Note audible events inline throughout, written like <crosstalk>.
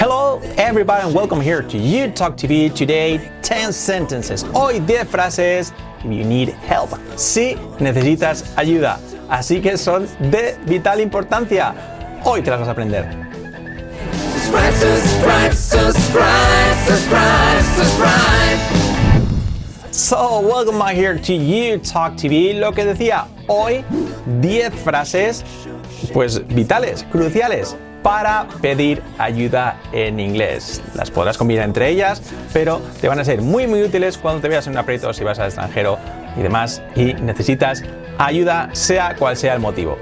Hello everybody and welcome here to You Talk TV. Today 10 sentences. Hoy 10 frases if you need help. Si necesitas ayuda. Así que son de vital importancia. Hoy te las vas a aprender. Subscribe, subscribe, subscribe, subscribe, subscribe. So, welcome back here to You Talk TV. Lo que decía, hoy 10 frases pues vitales, cruciales para pedir ayuda en inglés. Las podrás combinar entre ellas, pero te van a ser muy muy útiles cuando te veas en un aprieto si vas al extranjero y demás y necesitas ayuda sea cual sea el motivo.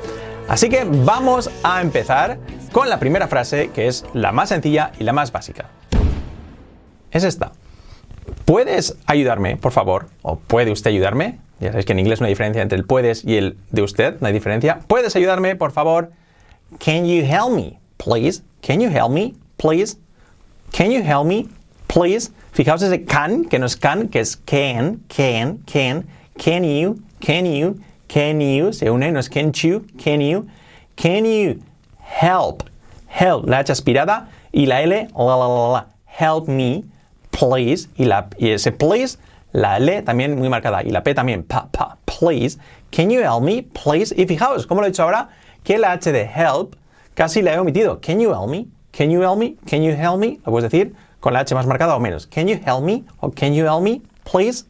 Así que vamos a empezar con la primera frase que es la más sencilla y la más básica. Es esta. ¿Puedes ayudarme, por favor? ¿O puede usted ayudarme? Ya sabéis que en inglés no hay diferencia entre el puedes y el de usted, no hay diferencia. ¿Puedes ayudarme, por favor? Can you help me, please? Can you help me, please? Can you help me, please? Fijaos ese can, que no es can, que es can, can, can. Can you, can you, can you. Se une, no es can you, can you. Can you help, help, la H aspirada y la L, la, la, la, la. Help me, please. Y, la, y ese please, la L también muy marcada. Y la P también, pa, pa, please. Can you help me, please? Y fijaos, como lo he dicho ahora, que la H de help casi la he omitido. Can you help me? Can you help me? Can you help me? Lo puedes decir con la H más marcada o menos. Can you help me? O can you help me, please?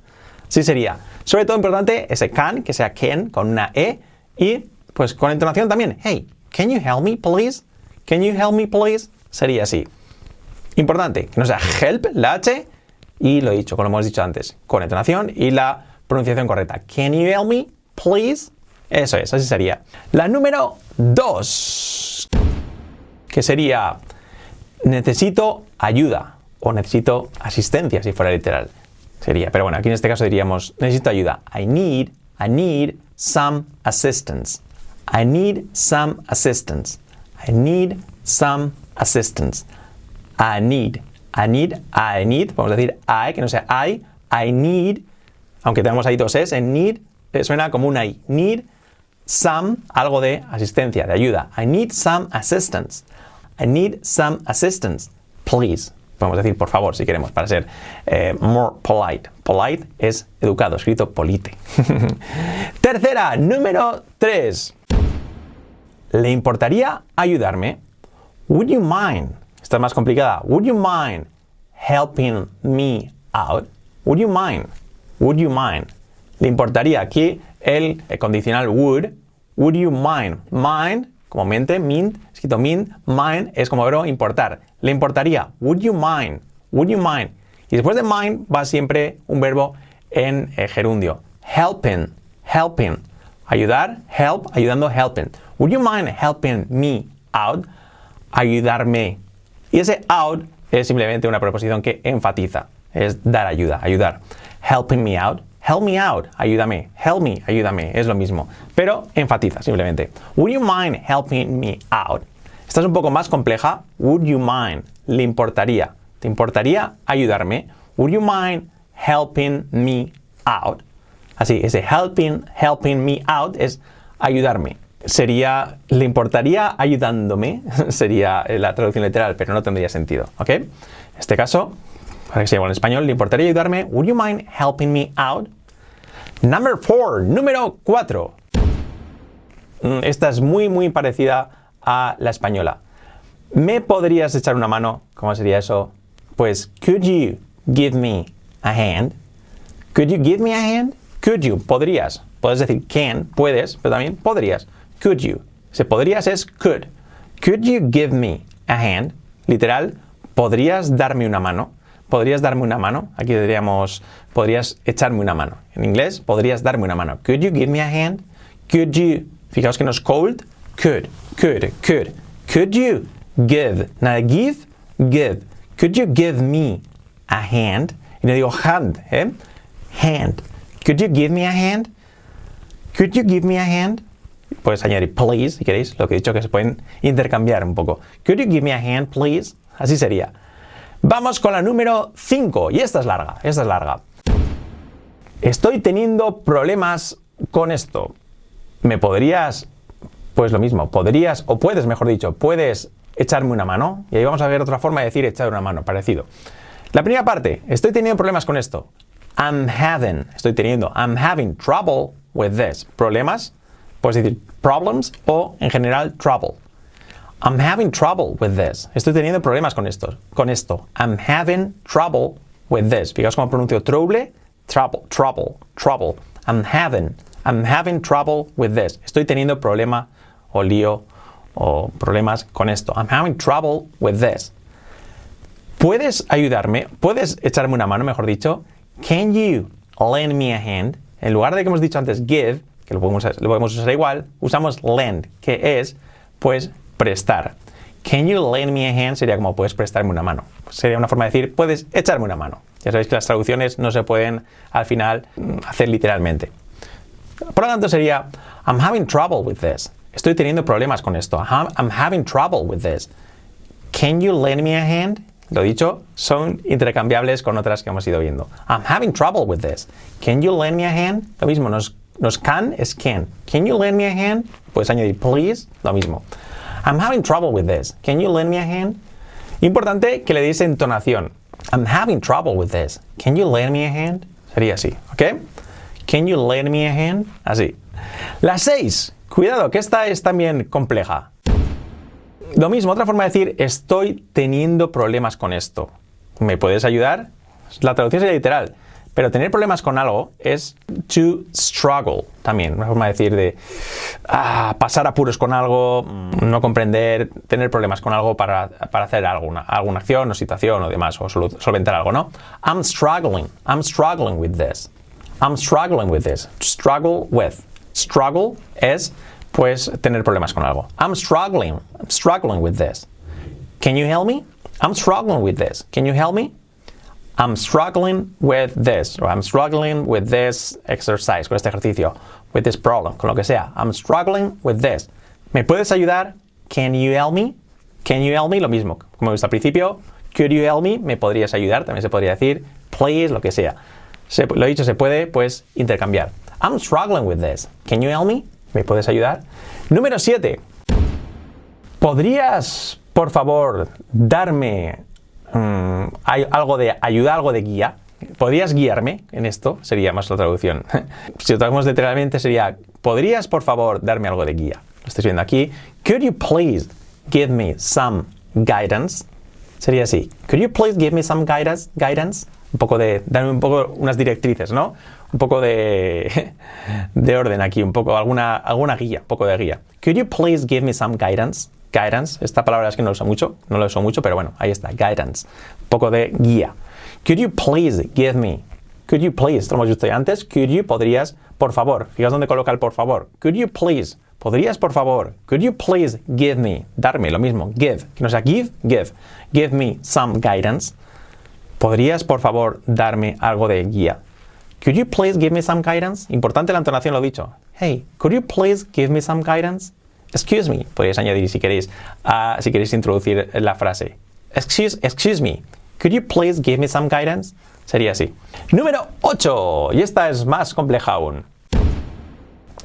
Sí sería. Sobre todo importante ese can, que sea can con una E. Y pues con entonación también. Hey, can you help me, please? Can you help me, please? Sería así. Importante, que no sea help, la H, y lo he dicho, como hemos dicho antes, con entonación y la pronunciación correcta. Can you help me, please? Eso es, así sería. La número 2, que sería necesito ayuda o necesito asistencia, si fuera literal. Sería, pero bueno, aquí en este caso diríamos necesito ayuda. I need, I need some assistance. I need some assistance. I need some assistance. I need, I need, I need, podemos decir I, que no sea I, I need, aunque tenemos ahí dos S, en need eh, suena como una I. Need some, algo de asistencia, de ayuda. I need some assistance. I need some assistance. Please. Podemos decir por favor si queremos, para ser eh, more polite. Polite es educado, escrito polite. <laughs> Tercera, número 3. ¿Le importaría ayudarme? Would you mind? Esta es más complicada. Would you mind helping me out? Would you mind? Would you mind? ¿Le importaría? Aquí el condicional would. Would you mind? Mind, como mente, mind, escrito mind, mind es como verbo importar. ¿Le importaría? Would you mind? Would you mind? Y después de mind va siempre un verbo en eh, gerundio. Helping, helping. Ayudar, help, ayudando, helping. Would you mind helping me out? Ayudarme. Y ese out es simplemente una preposición que enfatiza. Es dar ayuda, ayudar. Helping me out. Help me out, ayúdame. Help me, ayúdame. Es lo mismo. Pero enfatiza simplemente. Would you mind helping me out? Esta es un poco más compleja. Would you mind? ¿Le importaría? ¿Te importaría ayudarme? Would you mind helping me out? Así, ese helping, helping me out es ayudarme. Sería, ¿le importaría ayudándome? <laughs> Sería la traducción literal, pero no tendría sentido. ¿Ok? En este caso, para que se en español, ¿le importaría ayudarme? Would you mind helping me out? Number four, número 4. Esta es muy, muy parecida a la española. ¿Me podrías echar una mano? ¿Cómo sería eso? Pues, could you give me a hand? Could you give me a hand? Could you, podrías. Puedes decir can, puedes, pero también podrías. Could you. Si podrías es could. Could you give me a hand? Literal, ¿podrías darme una mano? ¿Podrías darme una mano? Aquí diríamos, podrías echarme una mano. En inglés, podrías darme una mano. Could you give me a hand? Could you, fijaos que no es cold, could, could, could. Could you give, nada give, give. Could you give me a hand? Y no digo hand, ¿eh? Hand. Could you give me a hand? Could you give me a hand? Puedes añadir please, si queréis, lo que he dicho que se pueden intercambiar un poco. Could you give me a hand, please? Así sería. Vamos con la número 5, y esta es larga, esta es larga. Estoy teniendo problemas con esto. ¿Me podrías, pues lo mismo, podrías, o puedes, mejor dicho, puedes echarme una mano. Y ahí vamos a ver otra forma de decir echar una mano, parecido. La primera parte, estoy teniendo problemas con esto. I'm having, estoy teniendo, I'm having trouble with this. Problemas, puedes decir problems o en general trouble. I'm having trouble with this. Estoy teniendo problemas con esto. Con esto. I'm having trouble with this. Fijaos cómo pronuncio trouble, trouble, trouble, trouble. I'm having, I'm having trouble with this. Estoy teniendo problema o lío o problemas con esto. I'm having trouble with this. ¿Puedes ayudarme? ¿Puedes echarme una mano, mejor dicho? Can you lend me a hand? En lugar de que hemos dicho antes give, que lo podemos, lo podemos usar igual, usamos lend, que es, pues, prestar. Can you lend me a hand? Sería como, puedes prestarme una mano. Sería una forma de decir, puedes echarme una mano. Ya sabéis que las traducciones no se pueden, al final, mm, hacer literalmente. Por lo tanto, sería, I'm having trouble with this. Estoy teniendo problemas con esto. I'm having trouble with this. Can you lend me a hand? Lo dicho, son intercambiables con otras que hemos ido viendo. I'm having trouble with this. Can you lend me a hand? Lo mismo, nos, nos can es can. Can you lend me a hand? Puedes añadir please, lo mismo. I'm having trouble with this. Can you lend me a hand? Importante que le deis entonación. I'm having trouble with this. Can you lend me a hand? Sería así, ¿ok? Can you lend me a hand? Así. La 6. Cuidado, que esta es también compleja. Lo mismo, otra forma de decir, estoy teniendo problemas con esto. ¿Me puedes ayudar? La traducción sería literal. Pero tener problemas con algo es to struggle también. Una forma de decir de ah, pasar apuros con algo, mm, no comprender, tener problemas con algo para, para hacer alguna, alguna acción o situación o demás, o solventar algo, ¿no? I'm struggling. I'm struggling with this. I'm struggling with this. Struggle with. Struggle es, pues, tener problemas con algo. I'm struggling. I'm struggling with this. Can you help me? I'm struggling with this. Can you help me? I'm struggling with this. Or I'm struggling with this exercise, con este ejercicio. With this problem, con lo que sea. I'm struggling with this. ¿Me puedes ayudar? Can you help me? Can you help me? Lo mismo, como visto al principio. Could you help me? ¿Me podrías ayudar? También se podría decir. Please, lo que sea. Se- lo dicho, se puede, pues, intercambiar. I'm struggling with this. Can you help me? ¿Me puedes ayudar? Número 7. ¿Podrías, por favor, darme mm, hay algo de ayuda, algo de guía? ¿Podrías guiarme en esto? Sería más la traducción. <laughs> si lo traducimos literalmente sería, ¿podrías, por favor, darme algo de guía? Lo estáis viendo aquí. Could you please give me some guidance? Sería así. Could you please give me some guidance? Guidance. Un poco de, darme un poco unas directrices, ¿no? Un poco de, <laughs> de orden aquí, un poco, alguna, alguna guía, un poco de guía. Could you please give me some guidance? Guidance, esta palabra es que no lo uso mucho, no lo uso mucho, pero bueno, ahí está, guidance. Un poco de guía. Could you please give me? Could you please? Esto lo hemos visto ya antes. Could you, podrías, por favor. Fijaos dónde coloca el por favor. Could you please? ¿Podrías, por favor? Could you please give me? Darme, lo mismo. Give. Que no sea give, give. Give me some guidance. ¿Podrías, por favor, darme algo de guía? Could you please give me some guidance? Importante la entonación, lo dicho. Hey, could you please give me some guidance? Excuse me. Podríais añadir si queréis, ah, si queréis introducir la frase. Excuse, excuse me. Could you please give me some guidance? Sería así. Número 8. Y esta es más compleja aún.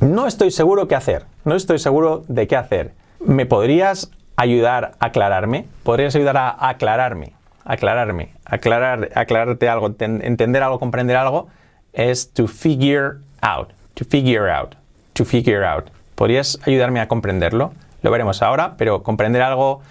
No estoy seguro qué hacer. No estoy seguro de qué hacer. ¿Me podrías ayudar a aclararme? ¿Podrías ayudar a aclararme? Aclararme. Aclarar, aclararte algo, enten- entender algo, comprender algo es to figure out. To figure out. To figure out. ¿Podrías ayudarme a comprenderlo? Lo veremos ahora, pero comprender algo,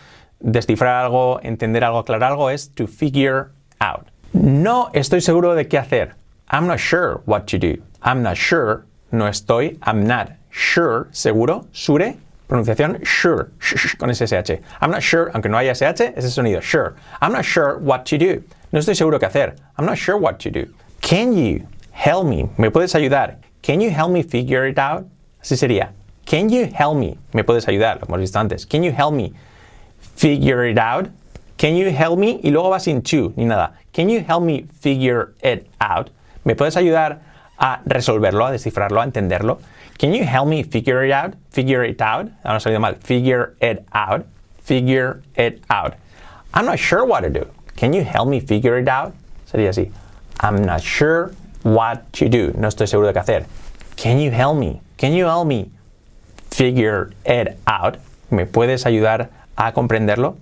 descifrar algo, entender algo, aclarar algo es to figure out. No estoy seguro de qué hacer. I'm not sure what to do. I'm not sure. No estoy. I'm not sure. Seguro. Sure. Pronunciación sure. Sh- sh- con SSH. I'm not sure. Aunque no haya SH, ese sonido. Sure. I'm not sure what to do. No estoy seguro qué hacer. I'm not sure what to do. Can you help me? ¿Me puedes ayudar? Can you help me figure it out? Así sería. Can you help me? ¿Me puedes ayudar? Lo hemos visto antes. Can you help me figure it out? Can you help me? Y luego va sin to ni nada. Can you help me figure it out? ¿Me puedes ayudar a resolverlo, a descifrarlo, a entenderlo? Can you help me figure it out? Figure it out. Ahora ha salido mal. Figure it out. Figure it out. I'm not sure what to do. Can you help me figure it out? Sería así. I'm not sure what to do. No estoy seguro de qué hacer. Can you help me? Can you help me figure it out? ¿Me puedes ayudar a comprenderlo?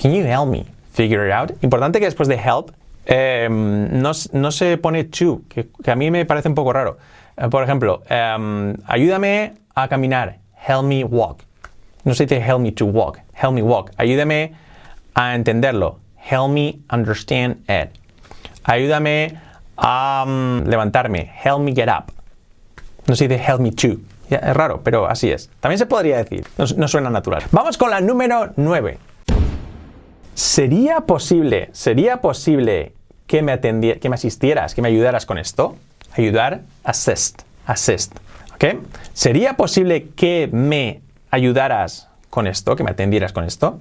Can you help me figure it out? Importante que después de help em, no, se pone to, que, que a mí me parece un poco raro. Eh, por ejemplo, em, ayúdame a caminar. Help me walk. No se dice help me to walk. Help me walk. Ayúdame a entenderlo. Help me understand it. Ayúdame a mm, levantarme. Help me get up. No se dice help me to. Ya, es raro, pero así es. También se podría decir. No, no suena natural. Vamos con la número 9. ¿Sería posible, sería posible que me, atendi- que me asistieras, que me ayudaras con esto? Ayudar, assist, assist. ¿Ok? ¿Sería posible que me ayudaras con esto, que me atendieras con esto?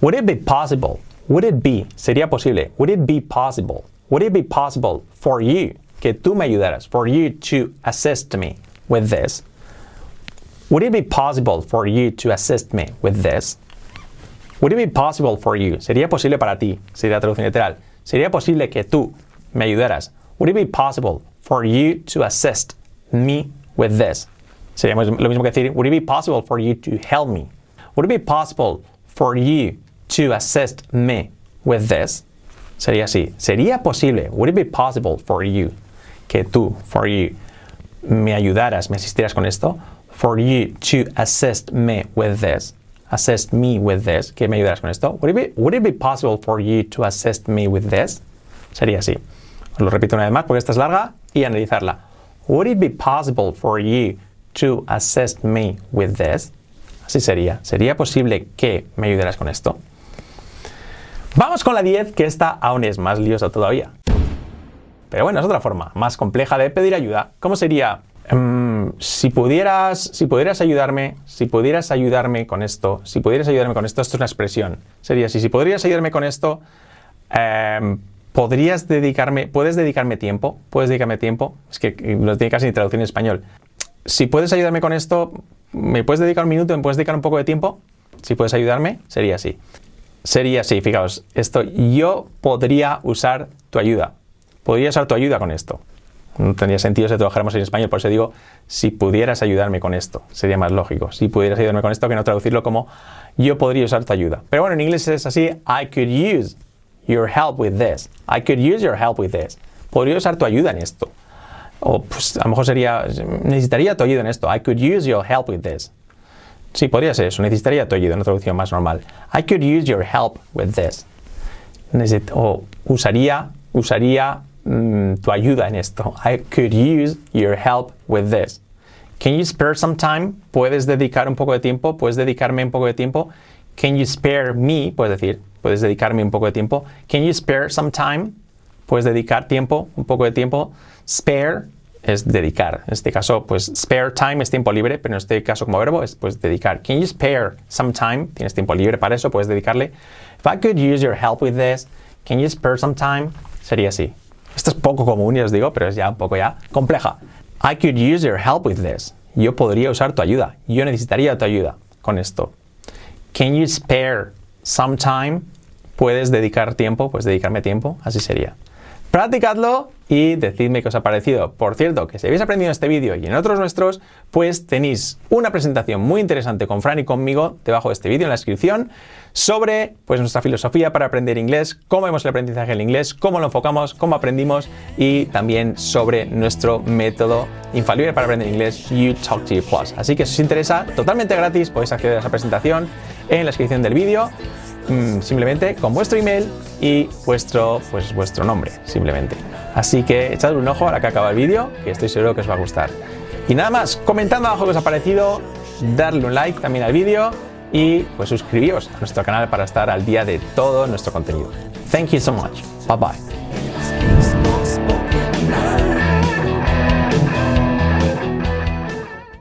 Would it be possible? Would it be? Sería posible. Would it be possible? Would it be possible for you que tú me ayudaras? For you to assist me with this? Would it be possible for you to assist me with this? Would it be possible for you? ¿Sería posible para ti? Sería traducción literal. ¿Sería posible que tú me ayudaras? Would it be possible for you to assist me with this? Sería lo mismo que decir, would it be possible for you to help me? Would it be possible for you to assist me with this? Sería así. ¿Sería posible? Would it be possible for you que tú, for you, me ayudaras, me asistieras con esto? For you to assist me with this. Assist me with this. Que me ayudaras con esto. Would it be, would it be possible for you to assist me with this? Sería así. Os lo repito una vez más porque esta es larga y analizarla. Would it be possible for you to assist me with this? Así sería. ¿Sería posible que me ayudaras con esto? Vamos con la 10, que esta aún es más liosa todavía. Pero bueno, es otra forma más compleja de pedir ayuda. ¿Cómo sería? Mm, si pudieras, si pudieras ayudarme, si pudieras ayudarme con esto, si pudieras ayudarme con esto, esto es una expresión. Sería así, si podrías ayudarme con esto, em, podrías dedicarme, puedes dedicarme tiempo, puedes dedicarme tiempo, es que no tiene casi traducción en español. Si puedes ayudarme con esto, ¿me puedes dedicar un minuto? ¿Me puedes dedicar un poco de tiempo? Si puedes ayudarme, sería así. Sería así, fijaos, esto, yo podría usar tu ayuda. Podría usar tu ayuda con esto. No tendría sentido si trabajáramos en español, por eso digo, si pudieras ayudarme con esto, sería más lógico. Si pudieras ayudarme con esto, que no traducirlo como yo podría usar tu ayuda. Pero bueno, en inglés es así, I could use your help with this. I could use your help with this. Podría usar tu ayuda en esto. O pues a lo mejor sería, necesitaría tu ayuda en esto. I could use your help with this. Sí, podría ser eso. Necesitaría tu ayuda, una traducción más normal. I could use your help with this. Necesito, o usaría, usaría mm, tu ayuda en esto. I could use your help with this. Can you spare some time? ¿Puedes dedicar un poco de tiempo? ¿Puedes dedicarme un poco de tiempo? Can you spare me? Puedes decir, puedes dedicarme un poco de tiempo. Can you spare some time? ¿Puedes dedicar tiempo, un poco de tiempo? Spare es dedicar. En este caso, pues spare time es tiempo libre, pero en este caso como verbo es pues dedicar. Can you spare some time? Tienes tiempo libre para eso, puedes dedicarle. If I could use your help with this, can you spare some time? Sería así. Esto es poco común, ya os digo, pero es ya un poco ya compleja. I could use your help with this. Yo podría usar tu ayuda. Yo necesitaría tu ayuda con esto. Can you spare some time? ¿Puedes dedicar tiempo? Pues dedicarme tiempo. Así sería. Practicadlo y decidme qué os ha parecido. Por cierto, que si habéis aprendido en este vídeo y en otros nuestros, pues tenéis una presentación muy interesante con Fran y conmigo debajo de este vídeo en la descripción sobre pues, nuestra filosofía para aprender inglés, cómo vemos el aprendizaje del inglés, cómo lo enfocamos, cómo aprendimos y también sobre nuestro método infalible para aprender inglés, You Talk to You Plus. Así que si os interesa, totalmente gratis, podéis acceder a esa presentación en la descripción del vídeo mm, simplemente con vuestro email y vuestro, pues, vuestro nombre, simplemente. Así que echadle un ojo a la que acaba el vídeo, que estoy seguro que os va a gustar. Y nada más, comentando abajo qué os ha parecido, darle un like también al vídeo y pues suscribíos a nuestro canal para estar al día de todo nuestro contenido. Thank you so much. Bye bye.